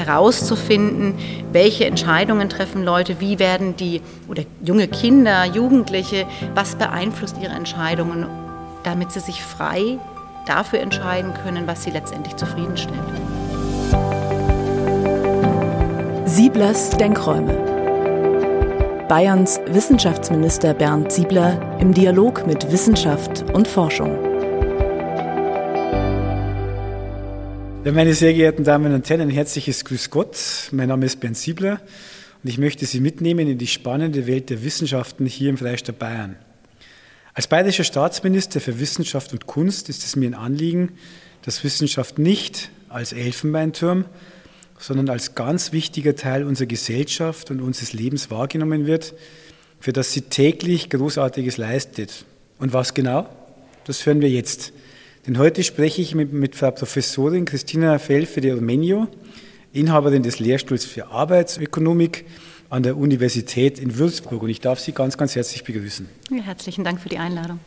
herauszufinden, welche Entscheidungen treffen Leute, wie werden die oder junge Kinder, Jugendliche, was beeinflusst ihre Entscheidungen, damit sie sich frei dafür entscheiden können, was sie letztendlich zufriedenstellt. Sieblers Denkräume. Bayerns Wissenschaftsminister Bernd Siebler im Dialog mit Wissenschaft und Forschung. Meine sehr geehrten Damen und Herren, ein herzliches Grüß Gott. Mein Name ist Bernd Siebler und ich möchte Sie mitnehmen in die spannende Welt der Wissenschaften hier im Freistaat Bayern. Als bayerischer Staatsminister für Wissenschaft und Kunst ist es mir ein Anliegen, dass Wissenschaft nicht als Elfenbeinturm, sondern als ganz wichtiger Teil unserer Gesellschaft und unseres Lebens wahrgenommen wird, für das sie täglich Großartiges leistet. Und was genau? Das hören wir jetzt. Denn heute spreche ich mit, mit Frau Professorin Christina Felfe de Armenio, Inhaberin des Lehrstuhls für Arbeitsökonomik an der Universität in Würzburg. Und ich darf Sie ganz, ganz herzlich begrüßen. Ja, herzlichen Dank für die Einladung.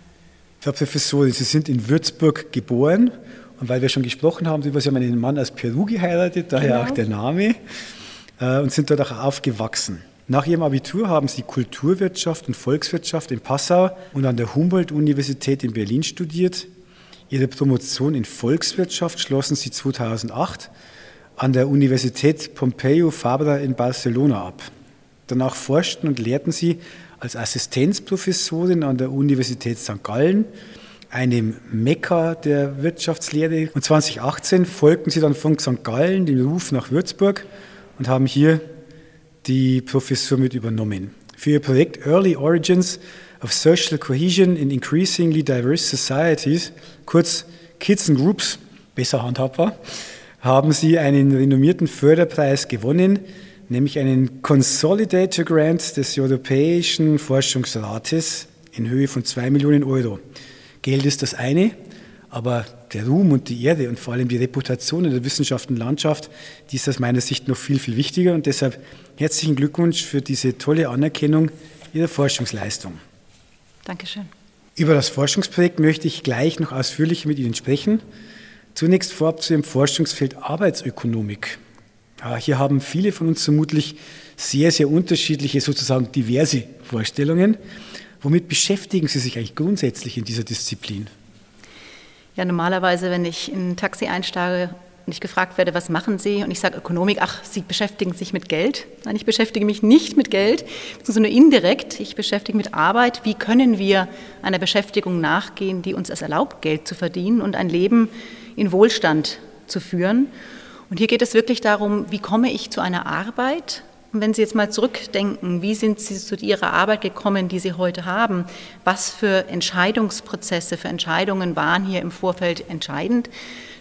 Frau Professorin, Sie sind in Würzburg geboren. Und weil wir schon gesprochen haben, Sie haben einen Mann aus Peru geheiratet, daher genau. auch der Name, äh, und sind dort auch aufgewachsen. Nach ihrem Abitur haben sie Kulturwirtschaft und Volkswirtschaft in Passau und an der Humboldt-Universität in Berlin studiert. Ihre Promotion in Volkswirtschaft schlossen sie 2008 an der Universität Pompeu Fabra in Barcelona ab. Danach forschten und lehrten sie als Assistenzprofessorin an der Universität St. Gallen, einem Mekka der Wirtschaftslehre. Und 2018 folgten sie dann von St. Gallen dem Ruf nach Würzburg und haben hier die Professur mit übernommen. Für ihr Projekt Early Origins of Social Cohesion in Increasingly Diverse Societies, kurz Kids and Groups, besser handhabbar, haben sie einen renommierten Förderpreis gewonnen, nämlich einen Consolidator Grant des Europäischen Forschungsrates in Höhe von zwei Millionen Euro. Geld ist das eine, aber der Ruhm und die Erde und vor allem die Reputation in der Wissenschaft und Landschaft, die ist aus meiner Sicht noch viel, viel wichtiger. Und deshalb herzlichen Glückwunsch für diese tolle Anerkennung Ihrer Forschungsleistung. Dankeschön. Über das Forschungsprojekt möchte ich gleich noch ausführlicher mit Ihnen sprechen. Zunächst vorab zu Ihrem Forschungsfeld Arbeitsökonomik. Hier haben viele von uns vermutlich sehr, sehr unterschiedliche, sozusagen diverse Vorstellungen. Womit beschäftigen Sie sich eigentlich grundsätzlich in dieser Disziplin? Ja, normalerweise, wenn ich in ein Taxi einsteige und ich gefragt werde, was machen Sie? Und ich sage Ökonomik, ach, Sie beschäftigen sich mit Geld. Nein, ich beschäftige mich nicht mit Geld, sondern nur indirekt. Ich beschäftige mich mit Arbeit. Wie können wir einer Beschäftigung nachgehen, die uns es erlaubt, Geld zu verdienen und ein Leben in Wohlstand zu führen? Und hier geht es wirklich darum, wie komme ich zu einer Arbeit, und wenn Sie jetzt mal zurückdenken, wie sind Sie zu Ihrer Arbeit gekommen, die Sie heute haben? Was für Entscheidungsprozesse, für Entscheidungen waren hier im Vorfeld entscheidend?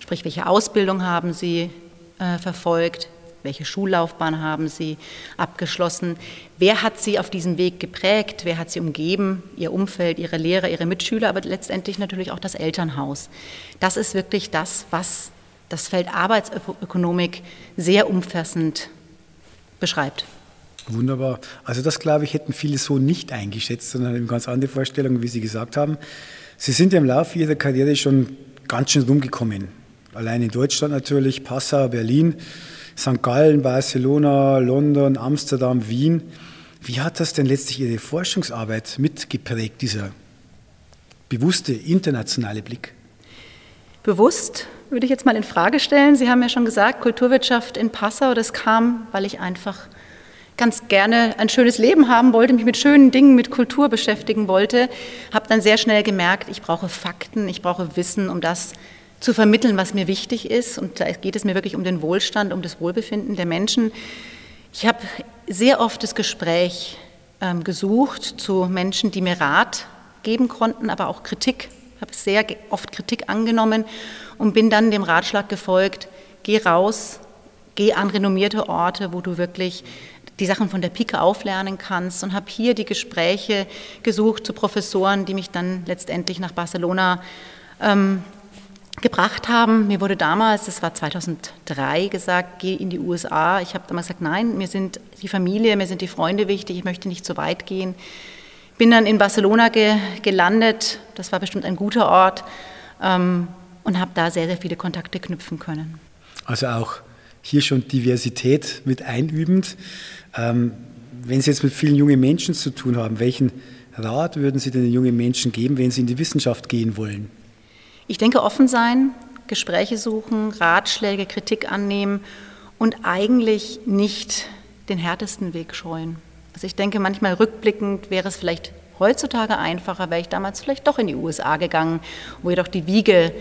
Sprich, welche Ausbildung haben Sie äh, verfolgt? Welche Schullaufbahn haben Sie abgeschlossen? Wer hat Sie auf diesem Weg geprägt? Wer hat Sie umgeben? Ihr Umfeld, Ihre Lehrer, Ihre Mitschüler, aber letztendlich natürlich auch das Elternhaus. Das ist wirklich das, was das Feld Arbeitsökonomik sehr umfassend beschreibt. Wunderbar. Also das, glaube ich, hätten viele so nicht eingeschätzt, sondern eine ganz andere Vorstellung, wie Sie gesagt haben. Sie sind ja im Laufe Ihrer Karriere schon ganz schön rumgekommen. Allein in Deutschland natürlich, Passau, Berlin, St. Gallen, Barcelona, London, Amsterdam, Wien. Wie hat das denn letztlich Ihre Forschungsarbeit mitgeprägt, dieser bewusste internationale Blick? Bewusst würde ich jetzt mal in Frage stellen. Sie haben ja schon gesagt, Kulturwirtschaft in Passau, das kam, weil ich einfach ganz gerne ein schönes Leben haben wollte, mich mit schönen Dingen, mit Kultur beschäftigen wollte, habe dann sehr schnell gemerkt, ich brauche Fakten, ich brauche Wissen, um das zu vermitteln, was mir wichtig ist. Und da geht es mir wirklich um den Wohlstand, um das Wohlbefinden der Menschen. Ich habe sehr oft das Gespräch ähm, gesucht zu Menschen, die mir Rat geben konnten, aber auch Kritik habe sehr oft Kritik angenommen und bin dann dem Ratschlag gefolgt, geh raus, geh an renommierte Orte, wo du wirklich die Sachen von der Pike auflernen kannst und habe hier die Gespräche gesucht zu Professoren, die mich dann letztendlich nach Barcelona ähm, gebracht haben. Mir wurde damals, das war 2003, gesagt, geh in die USA. Ich habe damals gesagt, nein, mir sind die Familie, mir sind die Freunde wichtig, ich möchte nicht so weit gehen. Bin dann in Barcelona ge gelandet, das war bestimmt ein guter Ort ähm, und habe da sehr, sehr viele Kontakte knüpfen können. Also auch hier schon Diversität mit einübend. Ähm, wenn Sie jetzt mit vielen jungen Menschen zu tun haben, welchen Rat würden Sie den jungen Menschen geben, wenn sie in die Wissenschaft gehen wollen? Ich denke, offen sein, Gespräche suchen, Ratschläge, Kritik annehmen und eigentlich nicht den härtesten Weg scheuen. Also ich denke, manchmal rückblickend wäre es vielleicht heutzutage einfacher, wäre ich damals vielleicht doch in die USA gegangen, wo jedoch die Wiege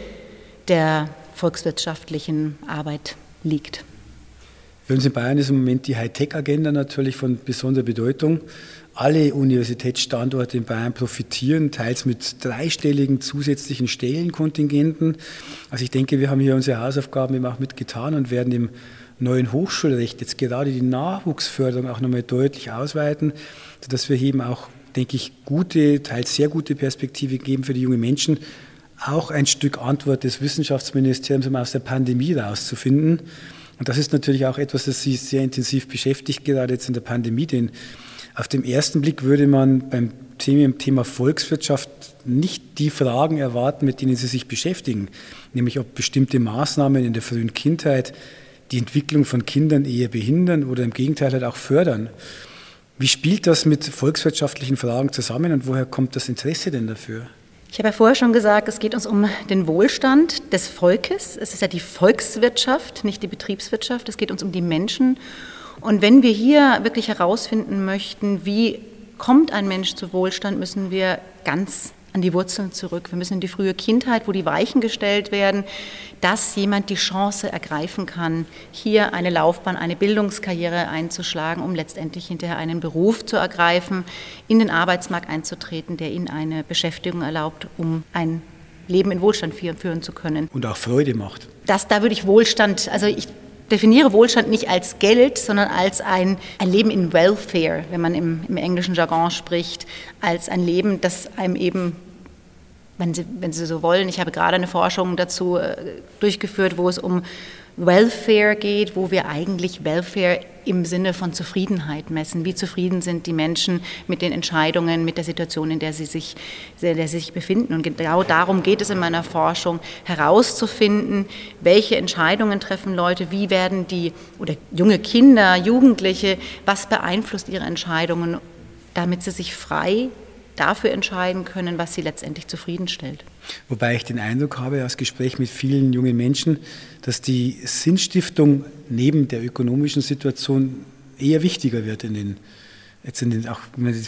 der volkswirtschaftlichen Arbeit liegt. Für uns in Bayern ist im Moment die Hightech-Agenda natürlich von besonderer Bedeutung. Alle Universitätsstandorte in Bayern profitieren, teils mit dreistelligen zusätzlichen Stellenkontingenten. Also ich denke, wir haben hier unsere Hausaufgaben eben auch mitgetan und werden im neuen Hochschulrecht jetzt gerade die Nachwuchsförderung auch nochmal deutlich ausweiten, sodass wir eben auch, denke ich, gute, teils sehr gute Perspektive geben für die jungen Menschen, auch ein Stück Antwort des Wissenschaftsministeriums, um aus der Pandemie rauszufinden. Und das ist natürlich auch etwas, das Sie sehr intensiv beschäftigt, gerade jetzt in der Pandemie, denn auf den ersten Blick würde man beim Thema Volkswirtschaft nicht die Fragen erwarten, mit denen Sie sich beschäftigen, nämlich ob bestimmte Maßnahmen in der frühen Kindheit die Entwicklung von Kindern eher behindern oder im Gegenteil halt auch fördern. Wie spielt das mit volkswirtschaftlichen Fragen zusammen und woher kommt das Interesse denn dafür? Ich habe ja vorher schon gesagt, es geht uns um den Wohlstand des Volkes. Es ist ja die Volkswirtschaft, nicht die Betriebswirtschaft. Es geht uns um die Menschen. Und wenn wir hier wirklich herausfinden möchten, wie kommt ein Mensch zu Wohlstand, müssen wir ganz an die Wurzeln zurück. Wir müssen in die frühe Kindheit, wo die Weichen gestellt werden, dass jemand die Chance ergreifen kann, hier eine Laufbahn, eine Bildungskarriere einzuschlagen, um letztendlich hinterher einen Beruf zu ergreifen, in den Arbeitsmarkt einzutreten, der ihnen eine Beschäftigung erlaubt, um ein Leben in Wohlstand führen zu können. Und auch Freude macht. Das, da würde ich Wohlstand, also ich definiere Wohlstand nicht als Geld, sondern als ein, ein Leben in Welfare, wenn man im, im englischen Jargon spricht, als ein Leben, das einem eben wenn Sie, wenn Sie so wollen, ich habe gerade eine Forschung dazu äh, durchgeführt, wo es um Welfare geht, wo wir eigentlich Welfare im Sinne von Zufriedenheit messen. Wie zufrieden sind die Menschen mit den Entscheidungen, mit der Situation, in der sie sich, in der sie sich befinden. Und genau darum geht es in meiner Forschung, herauszufinden, welche Entscheidungen treffen Leute, wie werden die, oder junge Kinder, Jugendliche, was beeinflusst ihre Entscheidungen, damit sie sich frei dafür entscheiden können, was sie letztendlich zufriedenstellt. Wobei ich den Eindruck habe aus Gespräch mit vielen jungen Menschen, dass die Sinnstiftung neben der ökonomischen Situation eher wichtiger wird in den jetzt in den auch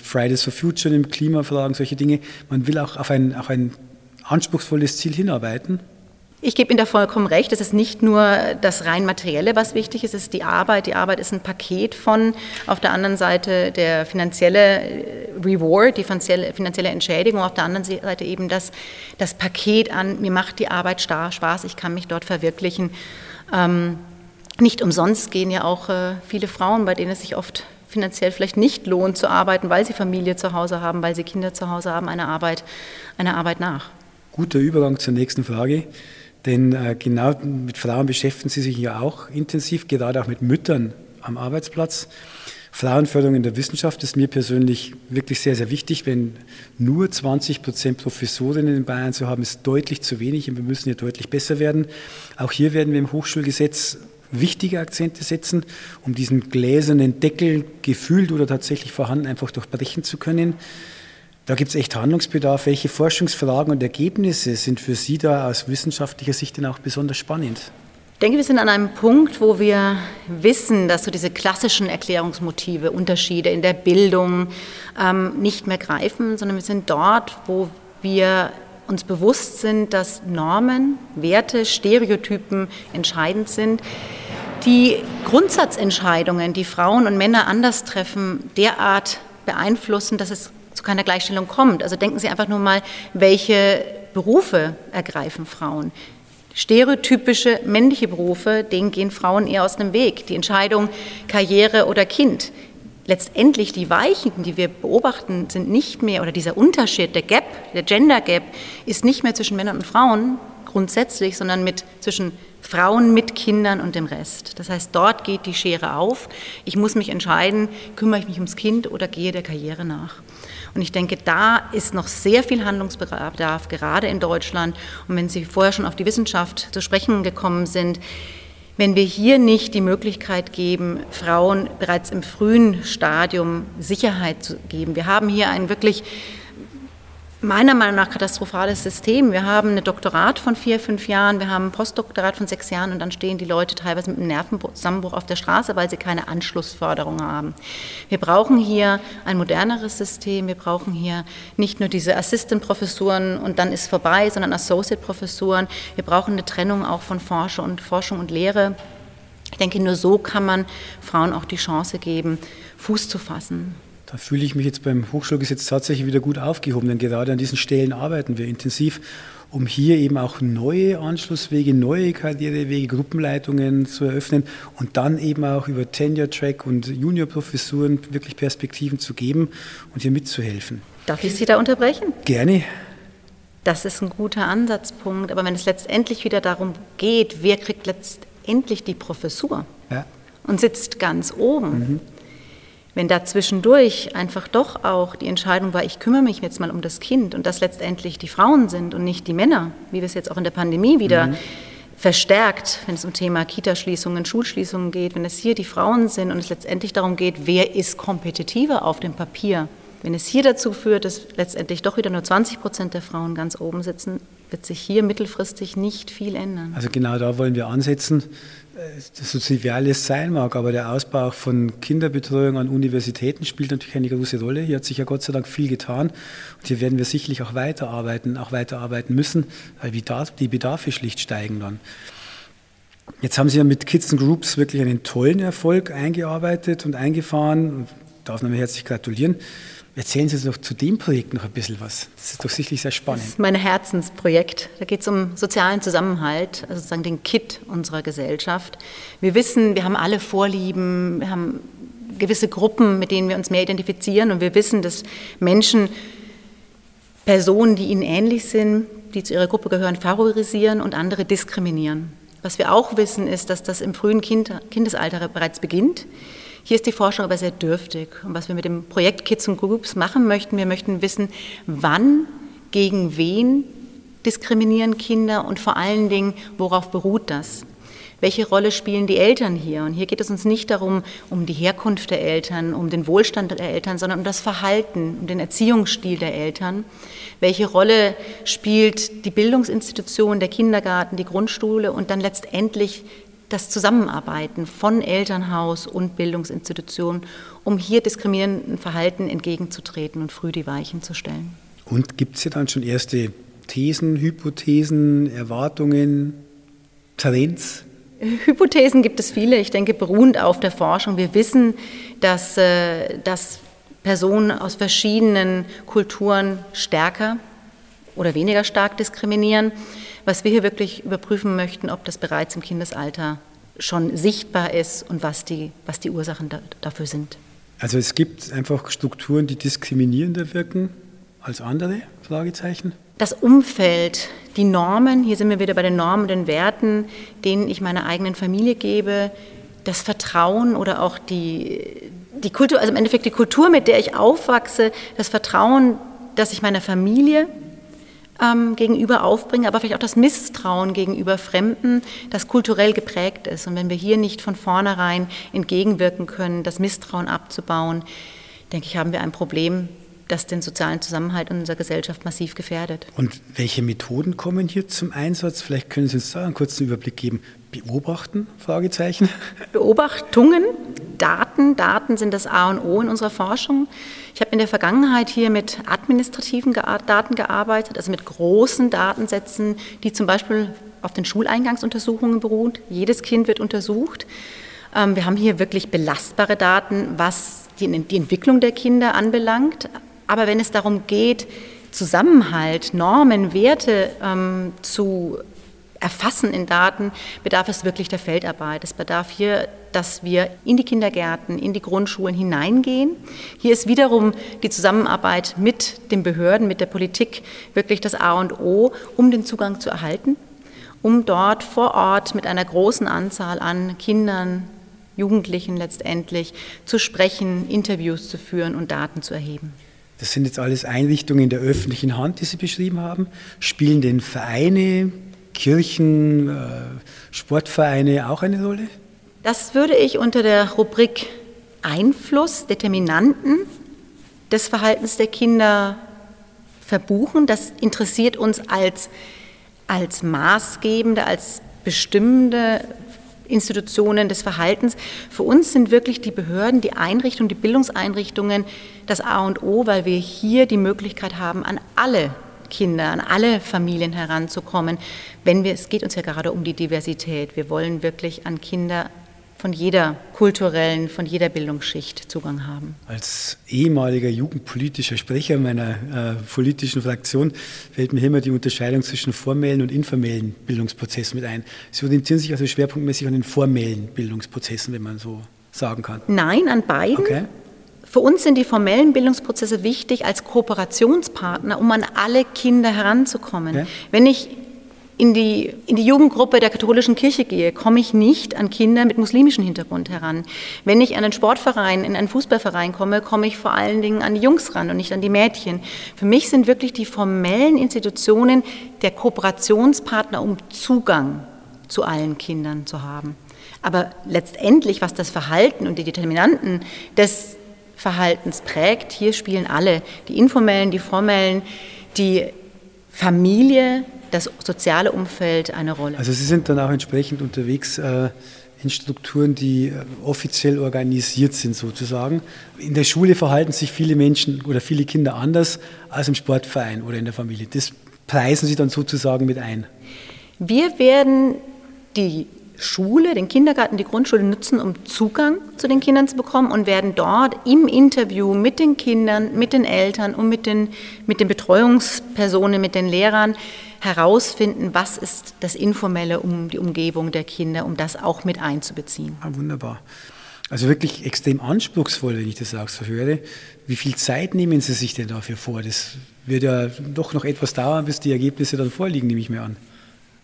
Fridays for Future im Klimafragen solche Dinge. Man will auch auf ein, auf ein anspruchsvolles Ziel hinarbeiten ich gebe Ihnen da vollkommen recht. Es ist nicht nur das rein Materielle, was wichtig ist, es ist die Arbeit. Die Arbeit ist ein Paket von, auf der anderen Seite der finanzielle äh, Reward, die finanzielle Entschädigung, auf der anderen Seite eben das, das Paket an, mir macht die Arbeit Spaß, ich kann mich dort verwirklichen. Ähm, nicht umsonst gehen ja auch äh, viele Frauen, bei denen es sich oft finanziell vielleicht nicht lohnt zu arbeiten, weil sie Familie zu Hause haben, weil sie Kinder zu Hause haben, eine Arbeit, eine Arbeit nach. Guter Übergang zur nächsten Frage. Denn äh, genau mit Frauen beschäftigen Sie sich ja auch intensiv, gerade auch mit Müttern am Arbeitsplatz. Frauenförderung in der Wissenschaft ist mir persönlich wirklich sehr, sehr wichtig. Wenn nur 20 Prozent Professorinnen in Bayern zu haben, ist deutlich zu wenig und wir müssen hier deutlich besser werden. Auch hier werden wir im Hochschulgesetz wichtige Akzente setzen, um diesen gläsernen Deckel gefühlt oder tatsächlich vorhanden einfach durchbrechen zu können. Da gibt es echt Handlungsbedarf. Welche Forschungsfragen und Ergebnisse sind für Sie da aus wissenschaftlicher Sicht denn auch besonders spannend? Ich denke, wir sind an einem Punkt, wo wir wissen, dass so diese klassischen Erklärungsmotive, Unterschiede in der Bildung ähm, nicht mehr greifen, sondern wir sind dort, wo wir uns bewusst sind, dass Normen, Werte, Stereotypen entscheidend sind. Die Grundsatzentscheidungen, die Frauen und Männer anders treffen, derart beeinflussen, dass es keiner Gleichstellung kommt. Also denken Sie einfach nur mal, welche Berufe ergreifen Frauen. Stereotypische männliche Berufe, denen gehen Frauen eher aus dem Weg. Die Entscheidung Karriere oder Kind. Letztendlich die Weichen, die wir beobachten, sind nicht mehr, oder dieser Unterschied, der Gap, der Gender Gap, ist nicht mehr zwischen Männern und Frauen grundsätzlich, sondern mit, zwischen Frauen mit Kindern und dem Rest. Das heißt, dort geht die Schere auf. Ich muss mich entscheiden, kümmere ich mich ums Kind oder gehe der Karriere nach. Und ich denke, da ist noch sehr viel Handlungsbedarf, gerade in Deutschland. Und wenn Sie vorher schon auf die Wissenschaft zu sprechen gekommen sind, wenn wir hier nicht die Möglichkeit geben, Frauen bereits im frühen Stadium Sicherheit zu geben. Wir haben hier ein wirklich meiner Meinung nach katastrophales System. Wir haben ein Doktorat von vier, fünf Jahren, wir haben ein Postdoktorat von sechs Jahren und dann stehen die Leute teilweise mit einem Nervenzusammenbruch auf der Straße, weil sie keine Anschlussförderung haben. Wir brauchen hier ein moderneres System. Wir brauchen hier nicht nur diese Assistant-Professuren und dann ist vorbei, sondern Associate-Professuren. Wir brauchen eine Trennung auch von Forschung und, Forschung und Lehre. Ich denke, nur so kann man Frauen auch die Chance geben, Fuß zu fassen. Da fühle ich mich jetzt beim Hochschulgesetz tatsächlich wieder gut aufgehoben, denn gerade an diesen Stellen arbeiten wir intensiv, um hier eben auch neue Anschlusswege, neue Karrierewege, Gruppenleitungen zu eröffnen und dann eben auch über Tenure-Track und Juniorprofessuren wirklich Perspektiven zu geben und hier mitzuhelfen. Darf ich Sie da unterbrechen? Gerne. Das ist ein guter Ansatzpunkt, aber wenn es letztendlich wieder darum geht, wer kriegt letztendlich die Professur ja. und sitzt ganz oben, mhm wenn da zwischendurch einfach doch auch die Entscheidung war, ich kümmere mich jetzt mal um das Kind und das letztendlich die Frauen sind und nicht die Männer, wie wir es jetzt auch in der Pandemie wieder mhm. verstärkt, wenn es um Thema Kitaschließungen, Schulschließungen geht, wenn es hier die Frauen sind und es letztendlich darum geht, wer ist kompetitiver auf dem Papier. Wenn es hier dazu führt, dass letztendlich doch wieder nur 20 Prozent der Frauen ganz oben sitzen, wird sich hier mittelfristig nicht viel ändern. Also genau da wollen wir ansetzen so trivial es sein mag, aber der Ausbau von Kinderbetreuung an Universitäten spielt natürlich eine große Rolle. Hier hat sich ja Gott sei Dank viel getan und hier werden wir sicherlich auch weiterarbeiten, auch weiterarbeiten müssen, weil die Bedarfe schlicht steigen dann. Jetzt haben Sie ja mit Kids and Groups wirklich einen tollen Erfolg eingearbeitet und eingefahren. Ich darf nochmal herzlich gratulieren. Erzählen Sie uns doch zu dem Projekt noch ein bisschen was. Das ist doch sicherlich sehr spannend. Das ist mein Herzensprojekt. Da geht es um sozialen Zusammenhalt, also sozusagen den Kit unserer Gesellschaft. Wir wissen, wir haben alle Vorlieben, wir haben gewisse Gruppen, mit denen wir uns mehr identifizieren und wir wissen, dass Menschen Personen, die ihnen ähnlich sind, die zu ihrer Gruppe gehören, favorisieren und andere diskriminieren. Was wir auch wissen, ist, dass das im frühen kind Kindesalter bereits beginnt. Hier ist die Forschung aber sehr dürftig. Und was wir mit dem Projekt Kids and Groups machen möchten, wir möchten wissen, wann, gegen wen diskriminieren Kinder und vor allen Dingen, worauf beruht das? Welche Rolle spielen die Eltern hier? Und hier geht es uns nicht darum, um die Herkunft der Eltern, um den Wohlstand der Eltern, sondern um das Verhalten, um den Erziehungsstil der Eltern. Welche Rolle spielt die Bildungsinstitution, der Kindergarten, die Grundschule und dann letztendlich das Zusammenarbeiten von Elternhaus und Bildungsinstitutionen, um hier diskriminierenden Verhalten entgegenzutreten und früh die Weichen zu stellen. Und gibt es ja dann schon erste Thesen, Hypothesen, Erwartungen, Trends? Hypothesen gibt es viele, ich denke beruhend auf der Forschung. Wir wissen, dass, äh, dass Personen aus verschiedenen Kulturen stärker oder weniger stark diskriminieren. Was wir hier wirklich überprüfen möchten, ob das bereits im Kindesalter schon sichtbar ist und was die, was die Ursachen da, dafür sind. Also es gibt einfach Strukturen, die diskriminierender wirken als andere? Fragezeichen. Das Umfeld, die Normen, hier sind wir wieder bei den Normen, den Werten, denen ich meiner eigenen Familie gebe, das Vertrauen oder auch die, die Kultur, also im Endeffekt die Kultur, mit der ich aufwachse, das Vertrauen, das ich meiner Familie ähm, gegenüber aufbringen, aber vielleicht auch das Misstrauen gegenüber Fremden, das kulturell geprägt ist. Und wenn wir hier nicht von vornherein entgegenwirken können, das Misstrauen abzubauen, denke ich, haben wir ein Problem, das den sozialen Zusammenhalt in unserer Gesellschaft massiv gefährdet. Und welche Methoden kommen hier zum Einsatz? Vielleicht können Sie uns da einen kurzen Überblick geben. Beobachten? Fragezeichen. Beobachtungen, Daten. Daten sind das A und O in unserer Forschung. Ich habe in der Vergangenheit hier mit administrativen Daten gearbeitet, also mit großen Datensätzen, die zum Beispiel auf den Schuleingangsuntersuchungen beruhen. Jedes Kind wird untersucht. Ähm, wir haben hier wirklich belastbare Daten, was die Entwicklung der Kinder anbelangt. Aber wenn es darum geht, Zusammenhalt, Normen, Werte ähm, zu erfassen in Daten, bedarf es wirklich der Feldarbeit. Es bedarf hier, dass wir in die Kindergärten, in die Grundschulen hineingehen. Hier ist wiederum die Zusammenarbeit mit den Behörden, mit der Politik wirklich das A und O, um den Zugang zu erhalten, um dort vor Ort mit einer großen Anzahl an Kindern, Jugendlichen letztendlich zu sprechen, Interviews zu führen und Daten zu erheben. Das sind jetzt alles Einrichtungen in der öffentlichen Hand, die Sie beschrieben haben. Spielen denn Vereine, Kirchen, äh, Sportvereine auch eine Rolle? Das würde ich unter der Rubrik Einfluss, Determinanten des Verhaltens der Kinder verbuchen. Das interessiert uns als, als maßgebende, als bestimmende Institutionen des Verhaltens. Für uns sind wirklich die Behörden, die Einrichtungen, die Bildungseinrichtungen das A und O, weil wir hier die Möglichkeit haben, an alle Kinder, an alle Familien heranzukommen. Wenn wir, es geht uns ja gerade um die Diversität. Wir wollen wirklich an Kinder von jeder kulturellen, von jeder Bildungsschicht Zugang haben. Als ehemaliger jugendpolitischer Sprecher meiner äh, politischen Fraktion fällt mir immer die Unterscheidung zwischen formellen und informellen Bildungsprozessen mit ein. Sie orientieren sich also schwerpunktmäßig an den formellen Bildungsprozessen, wenn man so sagen kann. Nein, an beiden. Okay. Für uns sind die formellen Bildungsprozesse wichtig als Kooperationspartner, um an alle Kinder heranzukommen. Ja. Wenn ich in die, in die Jugendgruppe der katholischen Kirche gehe, komme ich nicht an Kinder mit muslimischem Hintergrund heran. Wenn ich an einen Sportverein, in einen Fußballverein komme, komme ich vor allen Dingen an die Jungs ran und nicht an die Mädchen. Für mich sind wirklich die formellen Institutionen der Kooperationspartner, um Zugang zu allen Kindern zu haben. Aber letztendlich, was das Verhalten und die Determinanten des Verhaltens prägt, hier spielen alle, die informellen, die formellen, die Familie, das soziale Umfeld eine Rolle. Also Sie sind dann auch entsprechend unterwegs äh, in Strukturen, die äh, offiziell organisiert sind sozusagen. In der Schule verhalten sich viele Menschen oder viele Kinder anders als im Sportverein oder in der Familie. Das preisen Sie dann sozusagen mit ein. Wir werden die Schule, den Kindergarten, die Grundschule nutzen, um Zugang zu den Kindern zu bekommen und werden dort im Interview mit den Kindern, mit den Eltern und mit den, mit den Betreuungspersonen, mit den Lehrern herausfinden, was ist das Informelle um die Umgebung der Kinder, um das auch mit einzubeziehen. Ah, wunderbar. Also wirklich extrem anspruchsvoll, wenn ich das auch so höre. Wie viel Zeit nehmen Sie sich denn dafür vor? Das wird ja doch noch etwas dauern, bis die Ergebnisse dann vorliegen, nehme ich mir an.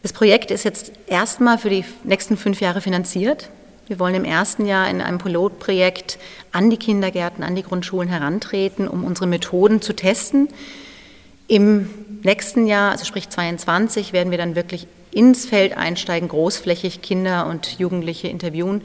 Das Projekt ist jetzt erstmal für die nächsten fünf Jahre finanziert. Wir wollen im ersten Jahr in einem Pilotprojekt an die Kindergärten, an die Grundschulen herantreten, um unsere Methoden zu testen. Im nächsten Jahr, also sprich 22, werden wir dann wirklich ins Feld einsteigen, großflächig Kinder und Jugendliche interviewen.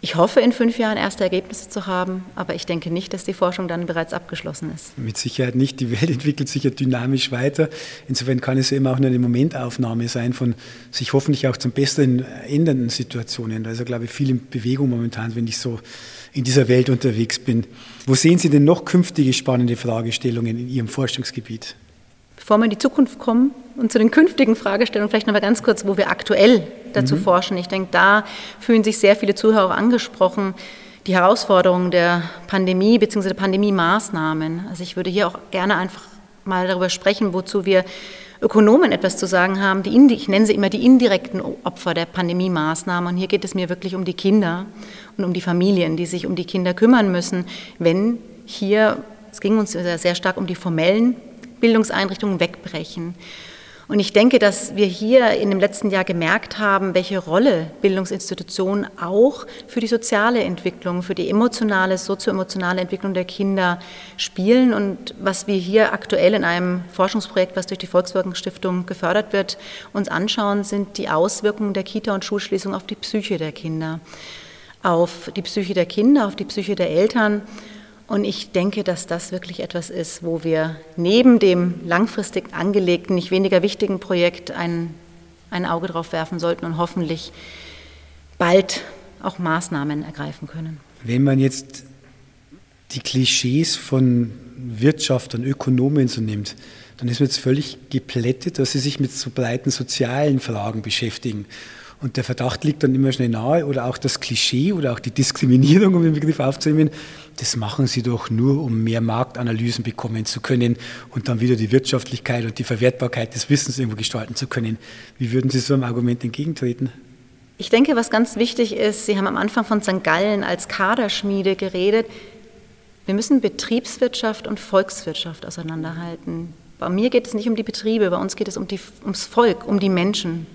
Ich hoffe, in fünf Jahren erste Ergebnisse zu haben, aber ich denke nicht, dass die Forschung dann bereits abgeschlossen ist. Mit Sicherheit nicht. Die Welt entwickelt sich ja dynamisch weiter. Insofern kann es eben auch nur eine Momentaufnahme sein von sich hoffentlich auch zum Besseren ändernden Situationen. Da ist ja, glaube ich, viel in Bewegung momentan, wenn ich so in dieser Welt unterwegs bin. Wo sehen Sie denn noch künftige spannende Fragestellungen in Ihrem Forschungsgebiet? Bevor wir in die Zukunft kommen und zu den künftigen Fragestellungen, vielleicht noch mal ganz kurz, wo wir aktuell dazu mhm. forschen. Ich denke, da fühlen sich sehr viele Zuhörer angesprochen. Die Herausforderungen der Pandemie bzw. der Pandemie-Maßnahmen. Also ich würde hier auch gerne einfach mal darüber sprechen, wozu wir Ökonomen etwas zu sagen haben. Die, ich nenne sie immer die indirekten Opfer der Pandemie-Maßnahmen. Und hier geht es mir wirklich um die Kinder und um die Familien, die sich um die Kinder kümmern müssen, wenn hier, es ging uns sehr stark um die formellen Bildungseinrichtungen wegbrechen. Und ich denke, dass wir hier in dem letzten Jahr gemerkt haben, welche Rolle Bildungsinstitutionen auch für die soziale Entwicklung, für die emotionale, sozioemotionale Entwicklung der Kinder spielen. Und was wir hier aktuell in einem Forschungsprojekt, was durch die Volkswirkungsstiftung gefördert wird, uns anschauen, sind die Auswirkungen der Kita- und Schulschließung auf die Psyche der Kinder, auf die Psyche der Kinder, auf die Psyche der Eltern und ich denke, dass das wirklich etwas ist, wo wir neben dem langfristig angelegten, nicht weniger wichtigen Projekt ein, ein Auge drauf werfen sollten und hoffentlich bald auch Maßnahmen ergreifen können. Wenn man jetzt die Klischees von Wirtschaft und Ökonomen so nimmt, dann ist man jetzt völlig geplättet, dass sie sich mit so breiten sozialen Fragen beschäftigen. Und der Verdacht liegt dann immer schnell nahe oder auch das Klischee oder auch die Diskriminierung, um den Begriff aufzunehmen, das machen sie doch nur, um mehr Marktanalysen bekommen zu können und dann wieder die Wirtschaftlichkeit und die Verwertbarkeit des Wissens irgendwo gestalten zu können. Wie würden Sie so einem Argument entgegentreten? Ich denke, was ganz wichtig ist, Sie haben am Anfang von St. Gallen als Kaderschmiede geredet. Wir müssen Betriebswirtschaft und Volkswirtschaft auseinanderhalten. Bei mir geht es nicht um die Betriebe, bei uns geht es um die, ums Volk, um die Menschen.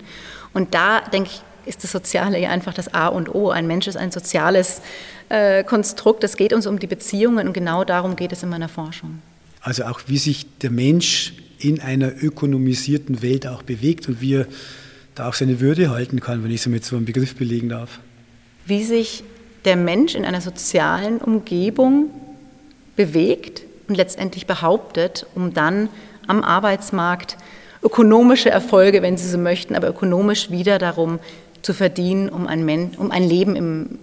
Und da, denke ich, ist das Soziale ja einfach das A und O. Ein Mensch ist ein soziales äh, Konstrukt. Es geht uns um die Beziehungen und genau darum geht es in meiner Forschung. Also auch wie sich der Mensch in einer ökonomisierten Welt auch bewegt und wie er da auch seine Würde halten kann, wenn ich es mit so einem Begriff belegen darf. Wie sich der Mensch in einer sozialen Umgebung bewegt und letztendlich behauptet, um dann am Arbeitsmarkt ökonomische Erfolge, wenn Sie so möchten, aber ökonomisch wieder darum zu verdienen, um ein, Men um ein Leben im,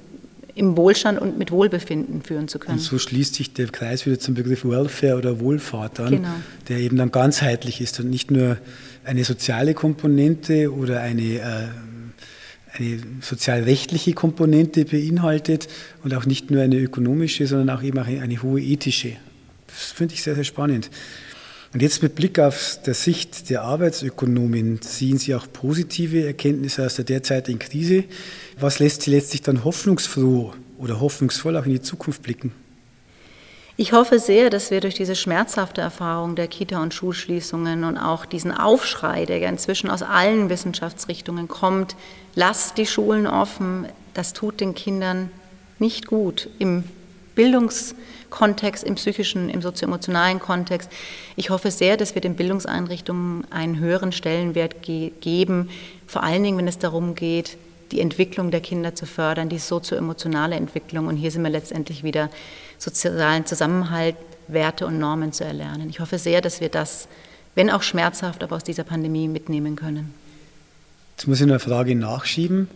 im Wohlstand und mit Wohlbefinden führen zu können. Und so schließt sich der Kreis wieder zum Begriff Welfare oder Wohlfahrt an, genau. der eben dann ganzheitlich ist und nicht nur eine soziale Komponente oder eine, äh, eine sozialrechtliche Komponente beinhaltet und auch nicht nur eine ökonomische, sondern auch eben auch eine, eine hohe ethische. Das finde ich sehr, sehr spannend. Und jetzt mit Blick auf der Sicht der Arbeitsökonomin ziehen Sie auch positive Erkenntnisse aus der derzeitigen Krise. Was lässt Sie letztlich dann hoffnungsfroh oder hoffnungsvoll auch in die Zukunft blicken? Ich hoffe sehr, dass wir durch diese schmerzhafte Erfahrung der Kita- und Schulschließungen und auch diesen Aufschrei, der ja inzwischen aus allen Wissenschaftsrichtungen kommt, lasst die Schulen offen, das tut den Kindern nicht gut im Bildungskontext, im psychischen, im sozioemotionalen Kontext. Ich hoffe sehr, dass wir den Bildungseinrichtungen einen höheren Stellenwert ge geben, vor allen Dingen, wenn es darum geht, die Entwicklung der Kinder zu fördern, die sozioemotionale Entwicklung. Und hier sind wir letztendlich wieder sozialen Zusammenhalt, Werte und Normen zu erlernen. Ich hoffe sehr, dass wir das, wenn auch schmerzhaft, aber aus dieser Pandemie mitnehmen können. Jetzt muss ich eine Frage nachschieben.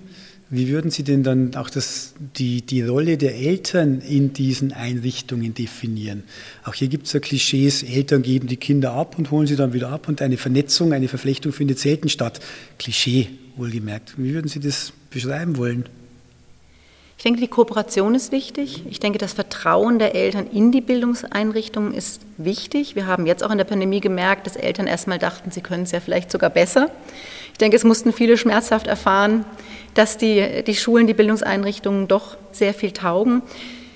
Wie würden Sie denn dann auch das, die, die Rolle der Eltern in diesen Einrichtungen definieren? Auch hier gibt es ja Klischees, Eltern geben die Kinder ab und holen sie dann wieder ab und eine Vernetzung, eine Verflechtung findet selten statt. Klischee, wohlgemerkt. Wie würden Sie das beschreiben wollen? Ich denke, die Kooperation ist wichtig. Ich denke, das Vertrauen der Eltern in die Bildungseinrichtungen ist wichtig. Wir haben jetzt auch in der Pandemie gemerkt, dass Eltern erstmal dachten, sie können es ja vielleicht sogar besser. Ich denke, es mussten viele schmerzhaft erfahren, dass die, die Schulen, die Bildungseinrichtungen doch sehr viel taugen.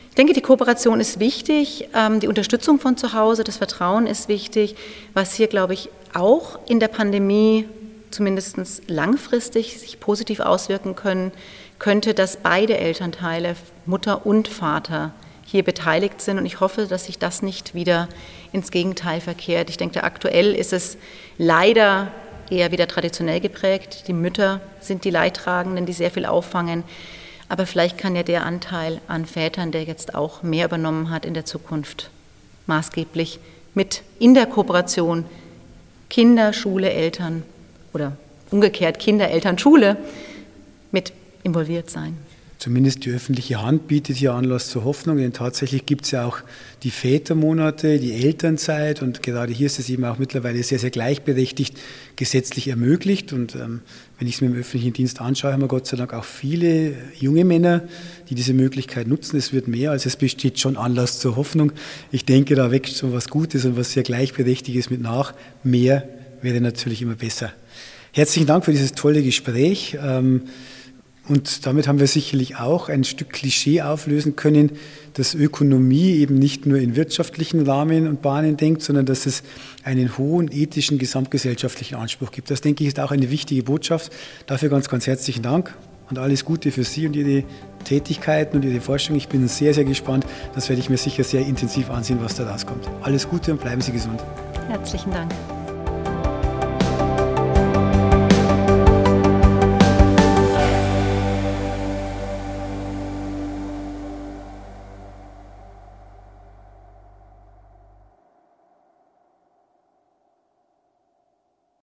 Ich denke, die Kooperation ist wichtig, ähm, die Unterstützung von zu Hause, das Vertrauen ist wichtig. Was hier, glaube ich, auch in der Pandemie zumindest langfristig sich positiv auswirken können, könnte, dass beide Elternteile, Mutter und Vater, hier beteiligt sind. Und ich hoffe, dass sich das nicht wieder ins Gegenteil verkehrt. Ich denke, aktuell ist es leider eher wieder traditionell geprägt. Die Mütter sind die Leidtragenden, die sehr viel auffangen. Aber vielleicht kann ja der Anteil an Vätern, der jetzt auch mehr übernommen hat, in der Zukunft maßgeblich mit in der Kooperation Kinder, Schule, Eltern oder umgekehrt Kinder, Eltern, Schule mit involviert sein. Zumindest die öffentliche Hand bietet hier Anlass zur Hoffnung, denn tatsächlich gibt es ja auch die Vätermonate, die Elternzeit und gerade hier ist es eben auch mittlerweile sehr, sehr gleichberechtigt gesetzlich ermöglicht. Und ähm, wenn ich es mir im öffentlichen Dienst anschaue, haben wir Gott sei Dank auch viele junge Männer, die diese Möglichkeit nutzen. Es wird mehr, also es besteht schon Anlass zur Hoffnung. Ich denke, da wächst schon was Gutes und was sehr gleichberechtigtes mit nach. Mehr wäre natürlich immer besser. Herzlichen Dank für dieses tolle Gespräch. Ähm, und damit haben wir sicherlich auch ein Stück Klischee auflösen können, dass Ökonomie eben nicht nur in wirtschaftlichen Rahmen und Bahnen denkt, sondern dass es einen hohen ethischen, gesamtgesellschaftlichen Anspruch gibt. Das, denke ich, ist auch eine wichtige Botschaft. Dafür ganz, ganz herzlichen Dank und alles Gute für Sie und Ihre Tätigkeiten und Ihre Forschung. Ich bin sehr, sehr gespannt. Das werde ich mir sicher sehr intensiv ansehen, was da rauskommt. Alles Gute und bleiben Sie gesund. Herzlichen Dank.